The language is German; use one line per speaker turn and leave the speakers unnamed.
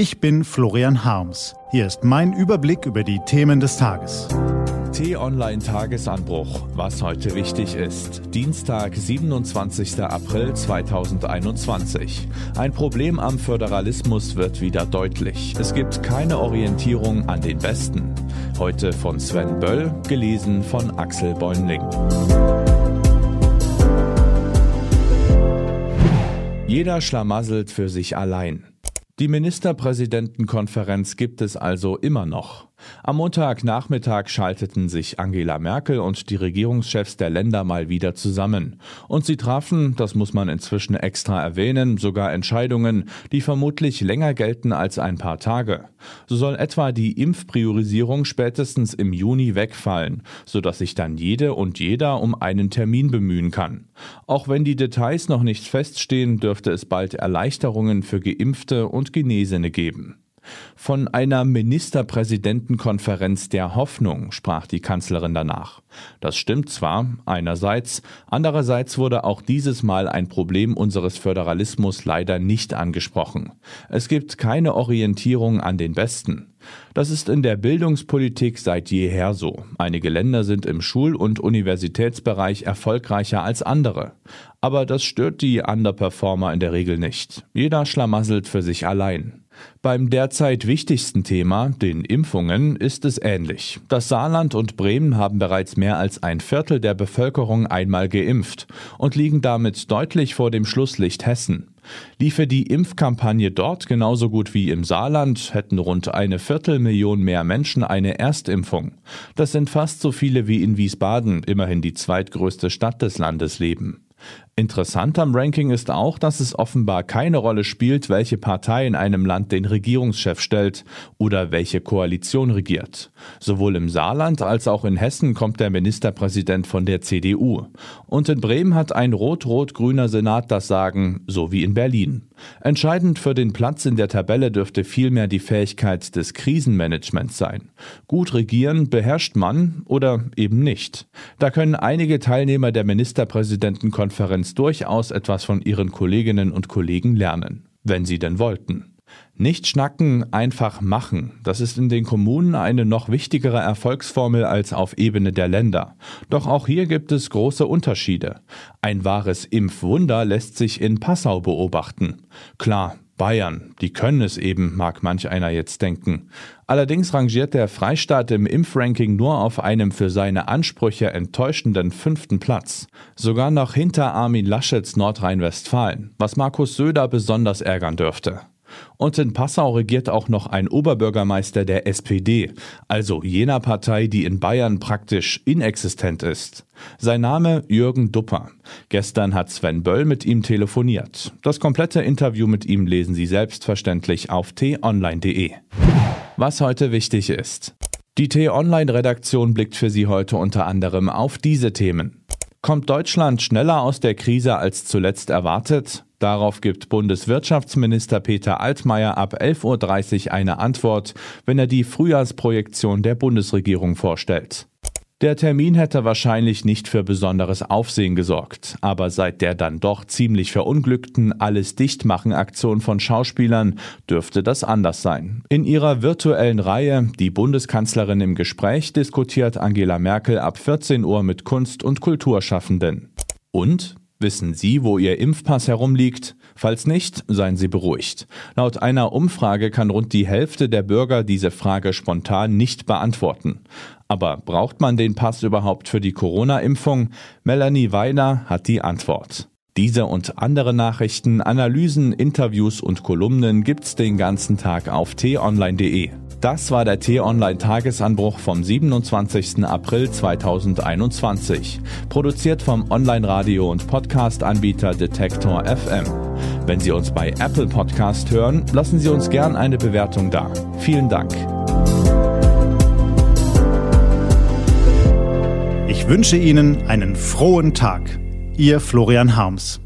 Ich bin Florian Harms. Hier ist mein Überblick über die Themen des Tages.
T-Online Tagesanbruch, was heute wichtig ist. Dienstag, 27. April 2021. Ein Problem am Föderalismus wird wieder deutlich. Es gibt keine Orientierung an den Besten. Heute von Sven Böll, gelesen von Axel Bäumling. Jeder schlamasselt für sich allein. Die Ministerpräsidentenkonferenz gibt es also immer noch. Am Montagnachmittag schalteten sich Angela Merkel und die Regierungschefs der Länder mal wieder zusammen. Und sie trafen, das muss man inzwischen extra erwähnen, sogar Entscheidungen, die vermutlich länger gelten als ein paar Tage. So soll etwa die Impfpriorisierung spätestens im Juni wegfallen, sodass sich dann jede und jeder um einen Termin bemühen kann. Auch wenn die Details noch nicht feststehen, dürfte es bald Erleichterungen für Geimpfte und Genesene geben. Von einer Ministerpräsidentenkonferenz der Hoffnung sprach die Kanzlerin danach. Das stimmt zwar einerseits, andererseits wurde auch dieses Mal ein Problem unseres Föderalismus leider nicht angesprochen. Es gibt keine Orientierung an den Besten. Das ist in der Bildungspolitik seit jeher so. Einige Länder sind im Schul- und Universitätsbereich erfolgreicher als andere. Aber das stört die Underperformer in der Regel nicht. Jeder schlamasselt für sich allein. Beim derzeit wichtigsten Thema, den Impfungen, ist es ähnlich. Das Saarland und Bremen haben bereits mehr als ein Viertel der Bevölkerung einmal geimpft und liegen damit deutlich vor dem Schlusslicht Hessen. Liefe die Impfkampagne dort genauso gut wie im Saarland, hätten rund eine Viertelmillion mehr Menschen eine Erstimpfung. Das sind fast so viele wie in Wiesbaden, immerhin die zweitgrößte Stadt des Landes leben. Interessant am Ranking ist auch, dass es offenbar keine Rolle spielt, welche Partei in einem Land den Regierungschef stellt oder welche Koalition regiert. Sowohl im Saarland als auch in Hessen kommt der Ministerpräsident von der CDU. Und in Bremen hat ein rot-rot-grüner Senat das Sagen, so wie in Berlin. Entscheidend für den Platz in der Tabelle dürfte vielmehr die Fähigkeit des Krisenmanagements sein. Gut regieren beherrscht man oder eben nicht. Da können einige Teilnehmer der Ministerpräsidentenkonferenz durchaus etwas von ihren Kolleginnen und Kollegen lernen, wenn sie denn wollten. Nicht schnacken, einfach machen. Das ist in den Kommunen eine noch wichtigere Erfolgsformel als auf Ebene der Länder. Doch auch hier gibt es große Unterschiede. Ein wahres Impfwunder lässt sich in Passau beobachten. Klar, Bayern, die können es eben, mag manch einer jetzt denken. Allerdings rangiert der Freistaat im Impfranking nur auf einem für seine Ansprüche enttäuschenden fünften Platz. Sogar noch hinter Armin Laschets Nordrhein-Westfalen, was Markus Söder besonders ärgern dürfte. Und in Passau regiert auch noch ein Oberbürgermeister der SPD, also jener Partei, die in Bayern praktisch inexistent ist. Sein Name Jürgen Dupper. Gestern hat Sven Böll mit ihm telefoniert. Das komplette Interview mit ihm lesen Sie selbstverständlich auf t-online.de. Was heute wichtig ist. Die T-Online-Redaktion blickt für Sie heute unter anderem auf diese Themen. Kommt Deutschland schneller aus der Krise als zuletzt erwartet? Darauf gibt Bundeswirtschaftsminister Peter Altmaier ab 11.30 Uhr eine Antwort, wenn er die Frühjahrsprojektion der Bundesregierung vorstellt. Der Termin hätte wahrscheinlich nicht für besonderes Aufsehen gesorgt, aber seit der dann doch ziemlich verunglückten Alles Dichtmachen Aktion von Schauspielern dürfte das anders sein. In ihrer virtuellen Reihe Die Bundeskanzlerin im Gespräch diskutiert Angela Merkel ab 14 Uhr mit Kunst- und Kulturschaffenden. Und Wissen Sie, wo Ihr Impfpass herumliegt? Falls nicht, seien Sie beruhigt. Laut einer Umfrage kann rund die Hälfte der Bürger diese Frage spontan nicht beantworten. Aber braucht man den Pass überhaupt für die Corona-Impfung? Melanie Weiner hat die Antwort. Diese und andere Nachrichten, Analysen, Interviews und Kolumnen gibt's den ganzen Tag auf t-online.de. Das war der T-Online-Tagesanbruch vom 27. April 2021. Produziert vom Online-Radio- und Podcast-Anbieter Detektor FM. Wenn Sie uns bei Apple Podcast hören, lassen Sie uns gern eine Bewertung da. Vielen Dank.
Ich wünsche Ihnen einen frohen Tag. Ihr Florian Harms.